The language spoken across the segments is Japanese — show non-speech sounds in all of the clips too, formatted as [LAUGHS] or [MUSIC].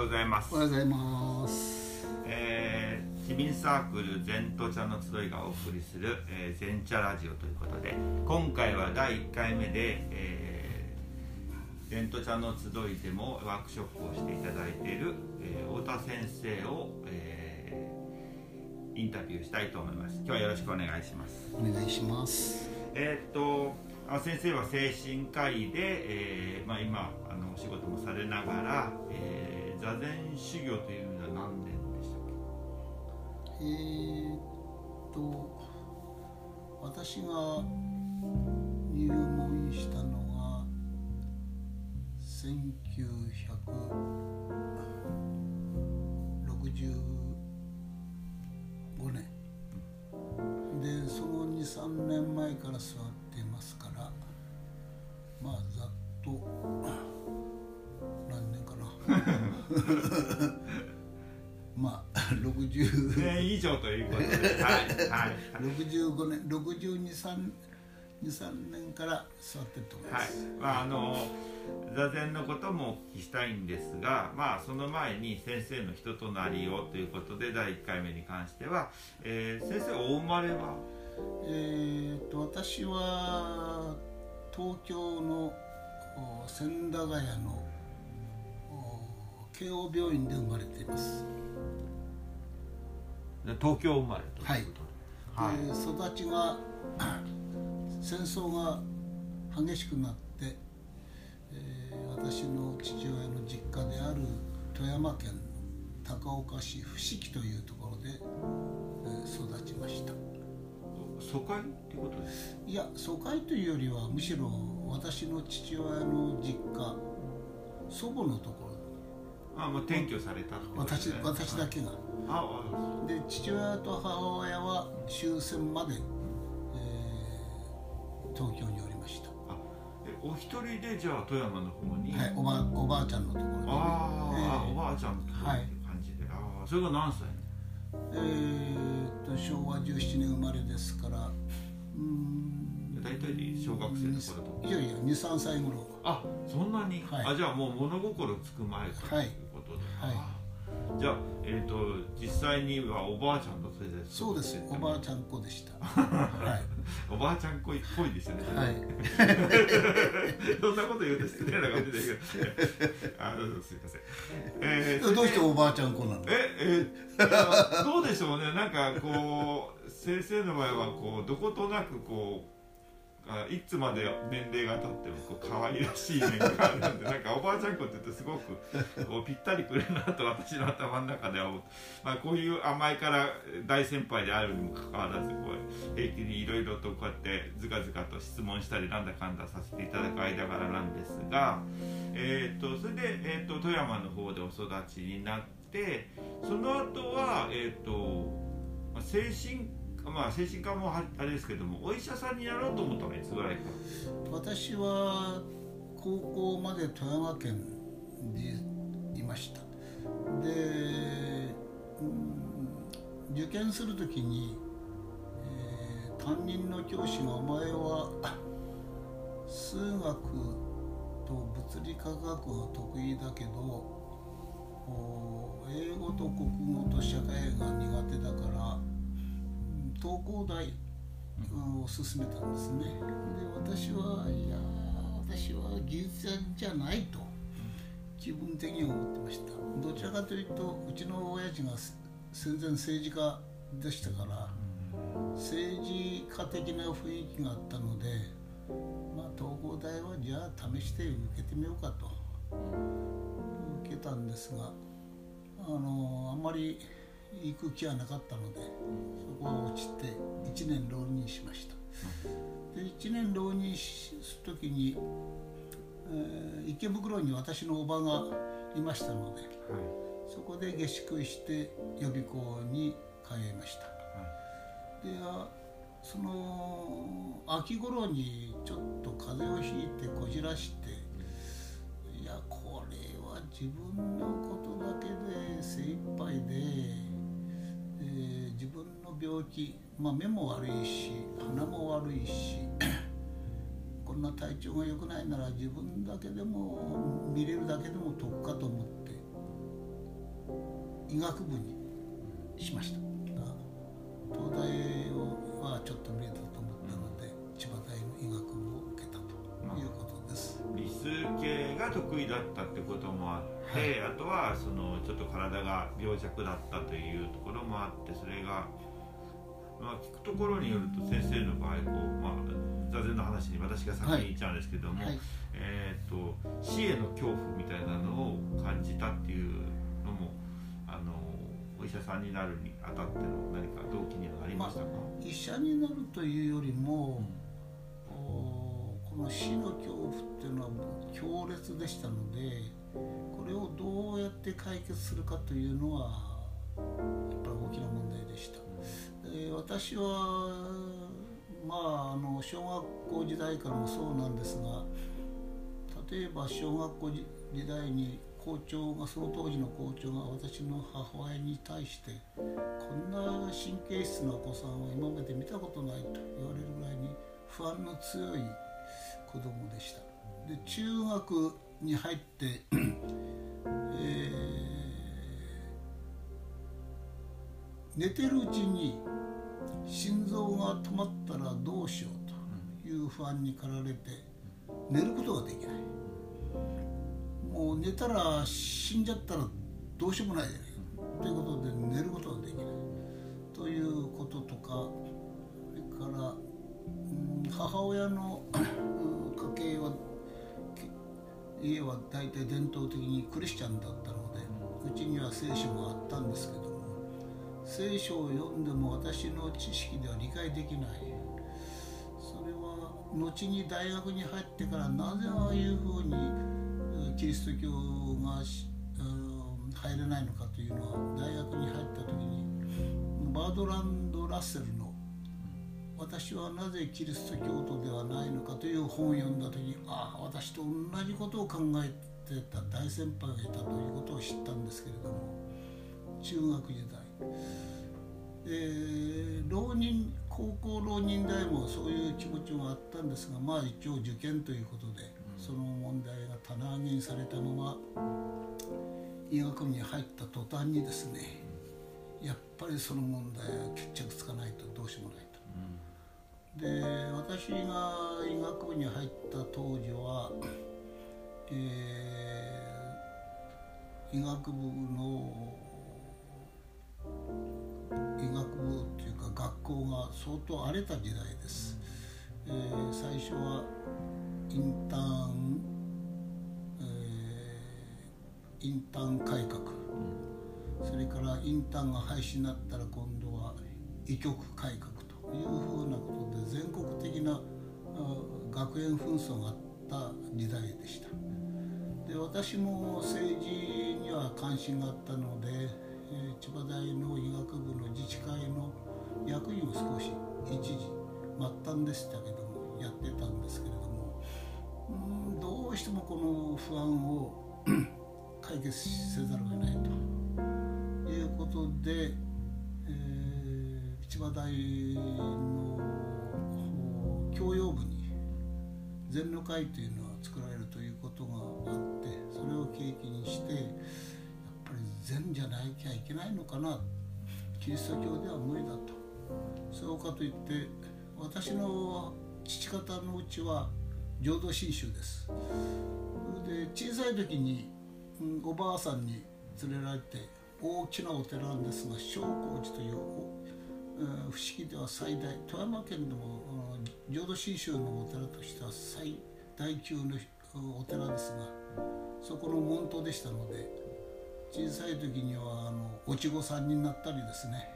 ようございます。おはようございます。えー、市民サークル全都茶の集いがお送りする、えー、全茶ラジオということで今回は第1回目で、えー、全都茶の集いでもワークショップをしていただいている、えー、太田先生を、えー、インタビューしたいと思います。今日はよろしくお願いします。お願いします。えー、っと先生は精神科医で、えーまあ、今あのお仕事もされながら、えー、座禅修行というのは何年でしたっけ？えー、っと私が入門したのが1965年。でその23年前から座っていますからまあざっと何年かな [LAUGHS] [LAUGHS] まあ60年以上ということで、はいはい、65年623 23年から座ってると思います、はい。まあ、あの座禅のこともお聞きしたいんですが、まあ、その前に先生の人となりをということで第1回目に関しては、えー、先生お生まれは？えーと、私は東京の千駄ヶ谷の慶応病院で生まれています。東京生まれということはい、で育ちが [CLEARS THROAT] 戦争が激しくなって、えー、私の父親の実家である富山県高岡市伏木というところで、えー、育ちました。疎開ってことですいや疎開というよりはむしろ私の父親の実家祖母のところあまあ転居された、ね、私私だけが、ああで父親と母親は終戦まで、えー、東京におりました。あえお一人でじゃあ富山の方に？はいおばおばあちゃんのところにあ、えー、おばあちゃんって感じで、はい、ああそれが何歳？えー、と昭和17年生まれですからうん大体で小学生の頃といやいや23歳頃。あそんなに、はい、あじゃあもう物心つく前ということで、はい。はい、じゃあ、えーと、実際にはおばあちゃんと連れてそうです。おばあちゃん子でした。[LAUGHS] はい。おばあちゃん子っぽいですよね。はい。[LAUGHS] そんなこと言うと失礼な感じですけど。[LAUGHS] あすいません、えー、どうしておばあちゃん子なの？ええー、どうでしょうね。なんかこう先生の場合はこうどことなくこうあいつまで年齢が経ってもこう可愛らしい面があるんで [LAUGHS] なんかおばあちゃん子って言うとすごくこうぴったりくるなと私の頭の中では思う、まあ、こういう甘いから大先輩であるにもかかわらずこう平気にいろいろとこうやってずかずかと質問したりなんだかんださせていただく間柄なんですが、えーと、それで、えーと、富山の方でお育ちになってその後はえっ、ー、と精神まあ精神科もあれですけどもお医者さんになろうと思ったのはいつぐらいか？私は高校まで富山県でいました。で、うん、受験する時に、えー、担任の教師が「お前は数学と物理科学が得意だけど英語と国語と社会が苦手だから東工大を進めたんですね。で私はいや私は技術者じゃないと気分的に思ってました。どちらかというとうちの親父が戦前政治家でしたから政治家的な雰囲気があったのでまあ東工大はじゃあ試して受けてみようかと受けたんですがあのあんまり行く気はなかったのでそこは落ちて1年浪人しました。で1年浪人する時に、えー、池袋に私のおばがいましたので、はい、そこで下宿して予備校に通いました、はい、でその秋頃にちょっと風邪をひいてこじらしていやこれは自分のことだけで精一杯で自分の病気、まあ、目も悪いし鼻も悪いし [CLEARS THROAT] こんな体調が良くないなら自分だけでも見れるだけでも得かと思って医学部にしました。が得意だったってこともあって、はい、あとはそのちょっと体が病弱だったというところもあってそれが、まあ、聞くところによると先生の場合こう、まあ、座禅の話に私が先に言っちゃうんですけども、はい。はい、えーと、死への恐怖みたいなのを感じたっていうのもあのお医者さんになるにあたっての何か動機にはなりましたか、まあ、医者になるというよりも、この死の恐怖っていうのは強烈でしたのでこれをどうやって解決するかというのはやっぱり大きな問題でした。で私はまああの小学校時代からもそうなんですが例えば小学校時代に校長がその当時の校長が私の母親に対してこんな神経質なお子さんは今まで見たことないと言われるぐらいに不安の強い子供でした。で中学に入って、[CLEARS THROAT] えー、寝てるうちに心臓が止まったらどうしようという不安に駆られて寝ることができない。もう寝たら死んじゃったらどうしようもないじゃない。ということで寝ることができない。ということとかそれから、うん、母親の家は大体伝統的にクリスチャンだったのでうちには聖書があったんですけども聖書を読んでも私の知識では理解できない。それは後に大学に入ってからなぜああいうふうにキリスト教が入れないのかというのは大学に入った時にバードランド・ラッセルの「私はなぜキリスト教徒ではないのか」という本を読んだ時ああ私と同じことを考えてた大先輩がいたということを知ったんですけれども中学時代。えー、浪人高校浪人代もそういう気持ちもあったんですがまあ一応受験ということでその問題が棚上げにされたまま医学部に入った途端にですねやっぱりその問題は決着つかないとどうしようもないと。で私が医学部に入った当時は、えー、医学部の医学部っていうか学校が相当荒れた時代です。えー、最初はインターン、えー、インターン改革、それからインターンが廃止になったら今度は医局改革というふうなこと全国的な学園紛争があった時代でした。で私も政治には関心があったので、え、千葉大の医学部の自治会の役員を少し一時末端でしたけどもやってたんですけれどうんどうしてもこの不安を [CLEARS THROAT] 解決せざるを得ないと。いうことで、えー、千葉大の禅の会というのは作られるということがあってそれを契機にしてやっぱり禅じゃなきゃいけないのかな。キリスト教では無理だと。そうかといって私の父方のうちは浄土真宗です。で小さい時に、うん、おばあさんに連れられて大きなお寺なんですが正光寺という、うん、不思議では最大富山県でも、浄土真宗のお寺としては最大級のお寺ですがそこの門徒でしたので小さい時にはあのおちごさんになったりですね、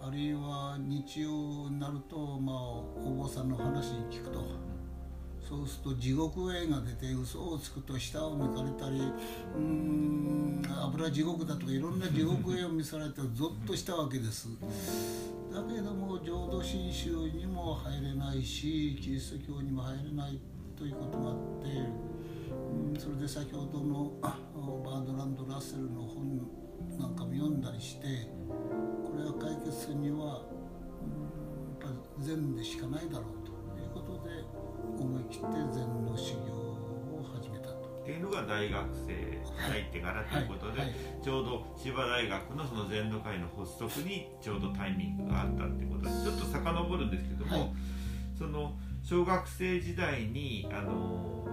あるいは日曜になると、まあ、お坊さんの話に聞くと。そうすると地獄絵が出て嘘をつくと舌を抜かれたりうん油地獄だとかいろんな地獄絵を見せられてゾッとしたわけですだけども浄土真宗にも入れないしキリスト教にも入れないということがあってうんそれで先ほどのバードランド・ラッセルの本なんかも読んだりしてこれを解決するにはうんやっぱり善でしかないだろうということで思い切って禅の修行を始めたと芸能が大学生入ってからということで、はいはい。ちょうど千葉大学のその全土会の発足にちょうどタイミングがあったっていうことでちょっと遡るんですけども、はい。その小学生時代にあの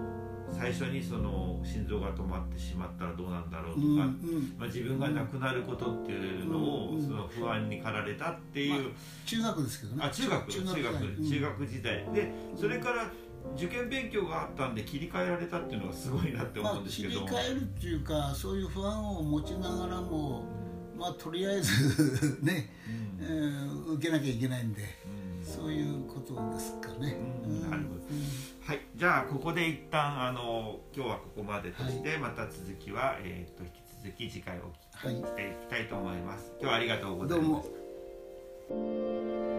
最初にその心臓が止まってしまったらどうなんだろうとか、うんうん。まあ、自分が亡くなることっていうのを、うんその不安に駆られたっていう、中学ですけどね。あ中学中学中学時代。でそれから受験勉強があったんで切り替えられたっていうのがすごいなってまあ思うんですけど、切り替えるっていうかそういう不安を持ちながらもまあとりあえず [LAUGHS] ね、うん。えー受けなきゃいけないんでうん。そういうことですかね、うん。なるほど。はい、じゃあここで一旦あの今日はここまでとして、また続きは、えー、と引き続き次回お聞きはい。していきたいと思います。今日はありがとうございますも。